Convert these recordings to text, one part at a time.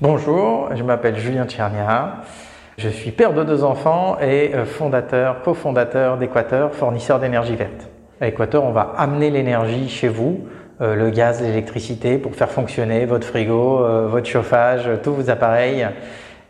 Bonjour, je m'appelle Julien Tchernia. Je suis père de deux enfants et euh, fondateur, cofondateur d'Équateur, fournisseur d'énergie verte. À Équateur, on va amener l'énergie chez vous, euh, le gaz, l'électricité pour faire fonctionner votre frigo, euh, votre chauffage, tous vos appareils.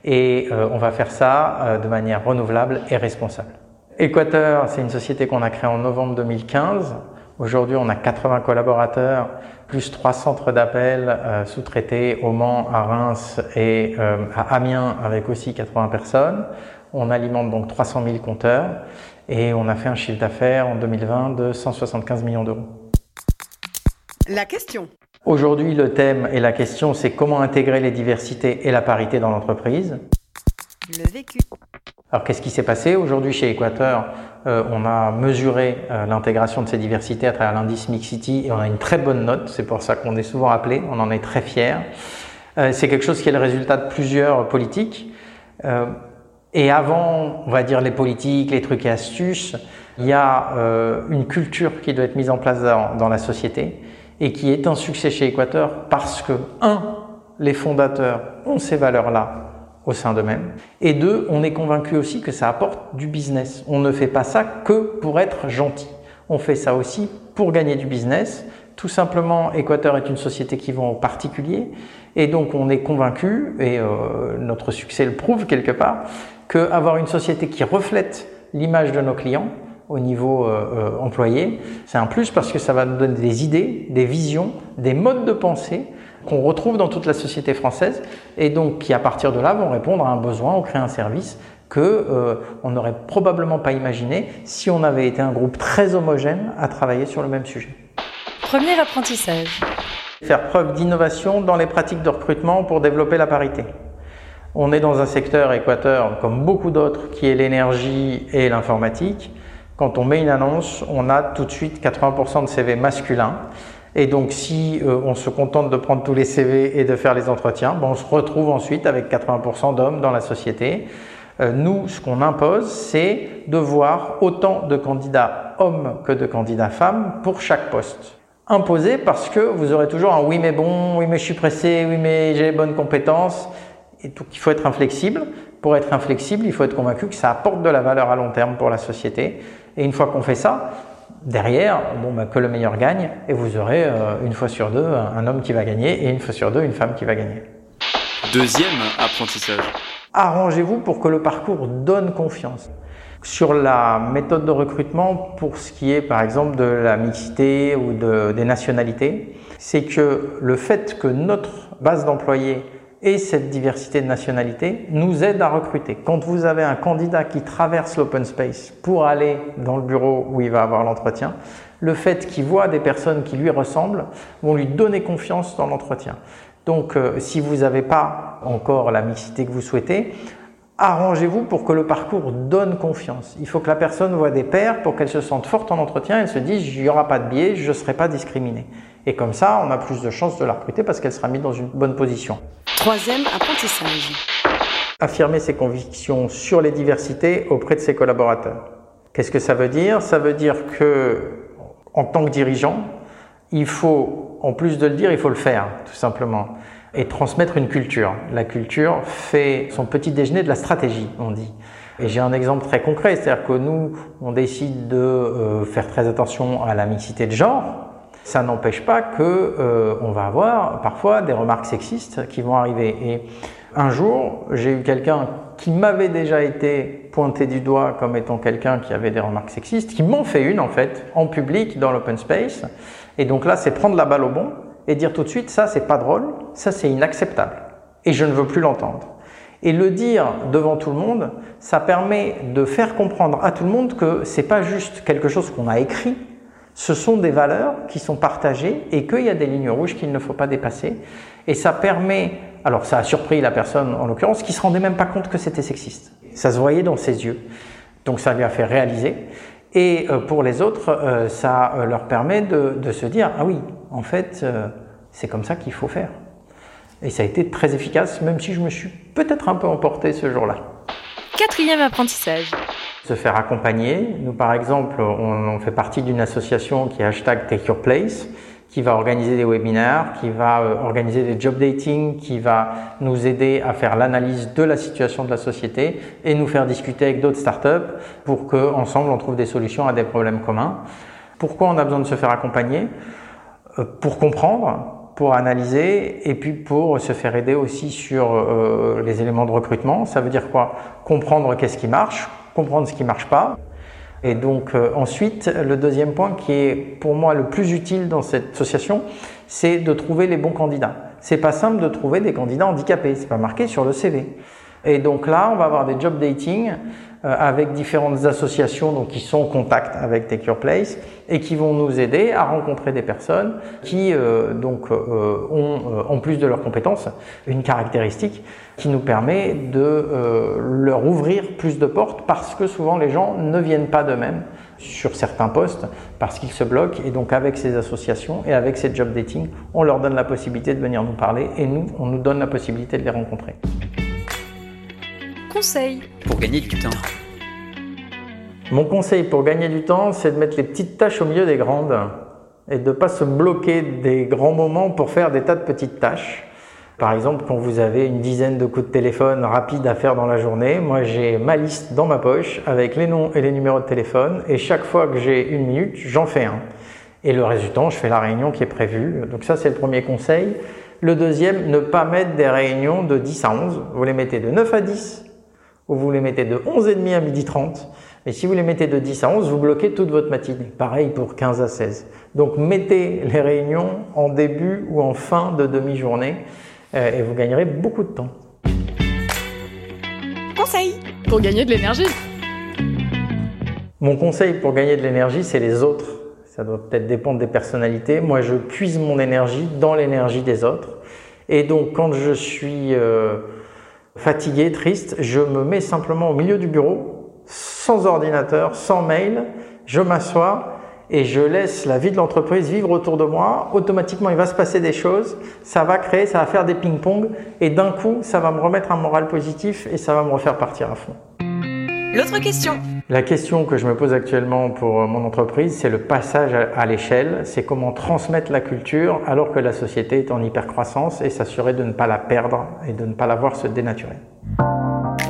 Et on va faire ça de manière renouvelable et responsable. Équateur, c'est une société qu'on a créée en novembre 2015. Aujourd'hui, on a 80 collaborateurs, plus trois centres d'appel euh, sous-traités au Mans, à Reims et euh, à Amiens avec aussi 80 personnes. On alimente donc 300 000 compteurs et on a fait un chiffre d'affaires en 2020 de 175 millions d'euros. La question. Aujourd'hui, le thème et la question, c'est comment intégrer les diversités et la parité dans l'entreprise. Le vécu. Alors qu'est-ce qui s'est passé Aujourd'hui chez Équateur, euh, on a mesuré euh, l'intégration de ces diversités à travers l'indice Mixity et on a une très bonne note, c'est pour ça qu'on est souvent appelé, on en est très fiers. Euh, c'est quelque chose qui est le résultat de plusieurs politiques. et avant, on va dire les politiques, les trucs et astuces, il y a une culture qui doit être mise en place dans, dans la société et qui est un succès chez Équateur parce que, un, les fondateurs ont ces valeurs-là au sein d'eux-mêmes. Et deux, on est convaincu aussi que ça apporte du business. On ne fait pas ça que pour être gentil. On fait ça aussi pour gagner du business. Tout simplement, Équateur est une société qui vend aux particuliers. Et donc, on est convaincu, et euh, notre succès le prouve quelque part, qu'avoir une société qui reflète l'image de nos clients, au niveau euh, euh, employé, c'est un plus parce que ça va nous donner des idées, des visions, des modes de pensée qu'on retrouve dans toute la société française et donc qui à partir de là vont répondre à un besoin ou créer un service que euh, on n'aurait probablement pas imaginé si on avait été un groupe très homogène à travailler sur le même sujet. Premier apprentissage. Faire preuve d'innovation dans les pratiques de recrutement pour développer la parité. On est dans un secteur équateur, comme beaucoup d'autres, qui est l'énergie et l'informatique. Quand on met une annonce, on a tout de suite 80% de CV masculins. Et donc, si euh, on se contente de prendre tous les CV et de faire les entretiens, ben, on se retrouve ensuite avec 80% d'hommes dans la société. Euh, nous, ce qu'on impose, c'est de voir autant de candidats hommes que de candidats femmes pour chaque poste. Imposé parce que vous aurez toujours un oui mais bon, oui mais je suis pressé, oui mais j'ai les bonnes compétences. Et donc il faut être inflexible. Pour être inflexible, il faut être convaincu que ça apporte de la valeur à long terme pour la société. Et une fois qu'on fait ça, derrière, bon, bah, que le meilleur gagne, et vous aurez euh, une fois sur deux un homme qui va gagner et une fois sur deux une femme qui va gagner. Deuxième apprentissage. Arrangez-vous pour que le parcours donne confiance. Sur la méthode de recrutement, pour ce qui est par exemple de la mixité ou de, des nationalités, c'est que le fait que notre base d'employés et cette diversité de nationalités nous aide à recruter. Quand vous avez un candidat qui traverse l'open space pour aller dans le bureau où il va avoir l'entretien, le fait qu'il voit des personnes qui lui ressemblent vont lui donner confiance dans l'entretien. Donc euh, si vous n'avez pas encore la mixité que vous souhaitez, arrangez-vous pour que le parcours donne confiance. Il faut que la personne voit des pairs pour qu'elle se sente forte en entretien et se dise il n'y aura pas de biais, je ne serai pas discriminé. Et comme ça, on a plus de chances de la recruter parce qu'elle sera mise dans une bonne position. Troisième apprentissage. Affirmer ses convictions sur les diversités auprès de ses collaborateurs. Qu'est-ce que ça veut dire? Ça veut dire que, en tant que dirigeant, il faut, en plus de le dire, il faut le faire, tout simplement, et transmettre une culture. La culture fait son petit déjeuner de la stratégie, on dit. Et j'ai un exemple très concret, c'est-à-dire que nous, on décide de euh, faire très attention à la mixité de genre, ça n'empêche pas que euh, on va avoir parfois des remarques sexistes qui vont arriver. Et un jour, j'ai eu quelqu'un qui m'avait déjà été pointé du doigt comme étant quelqu'un qui avait des remarques sexistes, qui m'ont fait une en fait, en public, dans l'open space. Et donc là, c'est prendre la balle au bon et dire tout de suite, ça c'est pas drôle, ça c'est inacceptable. Et je ne veux plus l'entendre. Et le dire devant tout le monde, ça permet de faire comprendre à tout le monde que c'est pas juste quelque chose qu'on a écrit, ce sont des valeurs qui sont partagées et qu'il y a des lignes rouges qu'il ne faut pas dépasser. Et ça permet, alors ça a surpris la personne en l'occurrence, qui se rendait même pas compte que c'était sexiste. Ça se voyait dans ses yeux. Donc ça lui a fait réaliser. Et euh, pour les autres, euh, ça euh, leur permet de, de, se dire, ah oui, en fait, c'est comme ça qu'il faut faire. Et ça a été très efficace, même si je me suis peut-être un peu emporté ce jour-là. Quatrième apprentissage. Se faire accompagner. Nous, par exemple, on, fait partie d'une association qui est hashtag Take Your Place, qui va organiser des webinaires, qui va euh, organiser des job dating, qui va nous aider à faire l'analyse de la situation de la société et nous faire discuter avec d'autres startups pour qu'ensemble on trouve des solutions à des problèmes communs. Pourquoi on a besoin de se faire accompagner? Euh, Pour comprendre, pour analyser et puis pour se faire aider aussi sur euh, les éléments de recrutement. Ça veut dire quoi? Comprendre qu'est-ce qui marche, comprendre ce qui marche pas. Et donc euh, ensuite, le deuxième point qui est pour moi le plus utile dans cette association, c'est de trouver les bons candidats. C'est pas simple de trouver des candidats handicapés, c'est pas marqué sur le CV. Et donc là, on va avoir des job dating euh, avec différentes associations donc, qui sont en contact avec Take Your Place et qui vont nous aider à rencontrer des personnes qui euh, donc, euh, ont, en plus de leurs compétences, une caractéristique qui nous permet de leur ouvrir plus de portes parce que souvent les gens ne viennent pas d'eux-mêmes sur certains postes parce qu'ils se bloquent et donc avec ces associations et avec ces job dating, on leur donne la possibilité de venir nous parler et nous, on nous donne la possibilité de les rencontrer. Conseil pour gagner du temps. Mon conseil pour gagner du temps, c'est de mettre les petites tâches au milieu des grandes et de ne pas se bloquer des grands moments pour faire des tas de petites tâches. Par exemple, quand vous avez une dizaine de coups de téléphone rapides à faire dans la journée, moi j'ai ma liste dans ma poche avec les noms et les numéros de téléphone et chaque fois que j'ai une minute, j'en fais un. Et le résultat, je fais la réunion qui est prévue. Donc ça, c'est le premier conseil. Le deuxième, ne pas mettre des réunions de 10 à 11. Vous les mettez de 9 à 10 ou vous les mettez de 11h30 à 12h30. Et si vous les mettez de 10 à 11, vous bloquez toute votre matinée. Pareil pour 15 à 16. Donc mettez les réunions en début ou en fin de demi-journée euh, et vous gagnerez beaucoup de temps. Conseil pour gagner de l'énergie. Mon conseil pour gagner de l'énergie, c'est les autres. Ça doit peut-être dépendre des personnalités. Moi, je puise mon énergie dans l'énergie des autres. Et donc, quand je suis euh, fatigué, triste, je me mets simplement au milieu du bureau sans ordinateur, sans mail, je m'assois et je laisse la vie de l'entreprise vivre autour de moi. Automatiquement, il va se passer des choses, ça va créer, ça va faire des ping-pong et d'un coup, ça va me remettre un moral positif et ça va me refaire partir à fond. L'autre question. La question que je me pose actuellement pour mon entreprise, c'est le passage à l'échelle. C'est comment transmettre la culture alors que la société est en hypercroissance et s'assurer de ne pas la perdre et de ne pas la voir se dénaturer.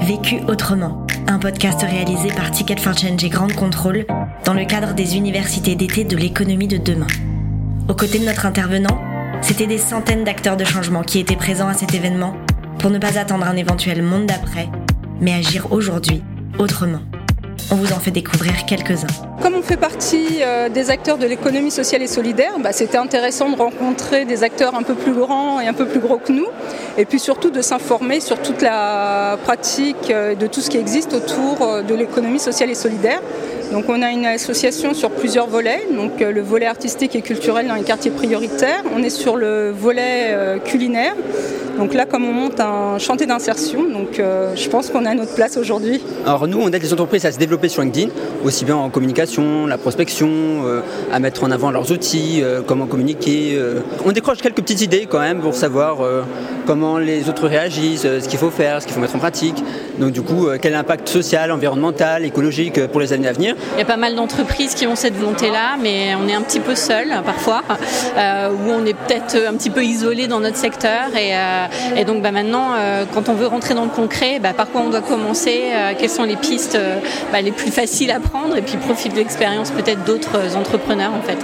Vécu autrement, un podcast réalisé par Ticket for Change et Grande Contrôle dans le cadre des universités d'été de l'économie de demain. Aux côtés de notre intervenant, c'était des centaines d'acteurs de changement qui étaient présents à cet événement pour ne pas attendre un éventuel monde d'après, mais agir aujourd'hui autrement. On vous en fait découvrir quelques-uns. Comme on fait partie euh, des acteurs de l'économie sociale et solidaire, bah, c'était intéressant de rencontrer des acteurs un peu plus grands et un peu plus gros que nous, et puis surtout de s'informer sur toute la pratique euh, de tout ce qui existe autour euh, de l'économie sociale et solidaire. Donc on a une association sur plusieurs volets, donc le volet artistique et culturel dans les quartiers prioritaires, on est sur le volet culinaire, donc là, comme on monte un chantier d'insertion, donc euh, je pense qu'on a notre place aujourd'hui. Alors nous, on aide les entreprises à se développer sur LinkedIn, aussi bien en communication, la prospection, euh, à mettre en avant leurs outils, euh, comment communiquer. On décroche quelques petites idées quand même pour savoir comment les autres réagissent, ce qu'il faut faire, ce qu'il faut mettre en pratique. Donc du coup, quel impact social, environnemental, écologique pour les années à venir. Il y a pas mal d'entreprises qui ont cette volonté-là, mais on est un petit peu seul parfois, où on est peut-être un petit peu isolé dans notre secteur et euh, donc bah, maintenant, euh, quand on veut rentrer dans le concret, bah, par quoi on doit commencer, euh, quelles sont les pistes bah, les plus faciles à prendre et puis profiter de l'expérience peut-être d'autres entrepreneurs en fait.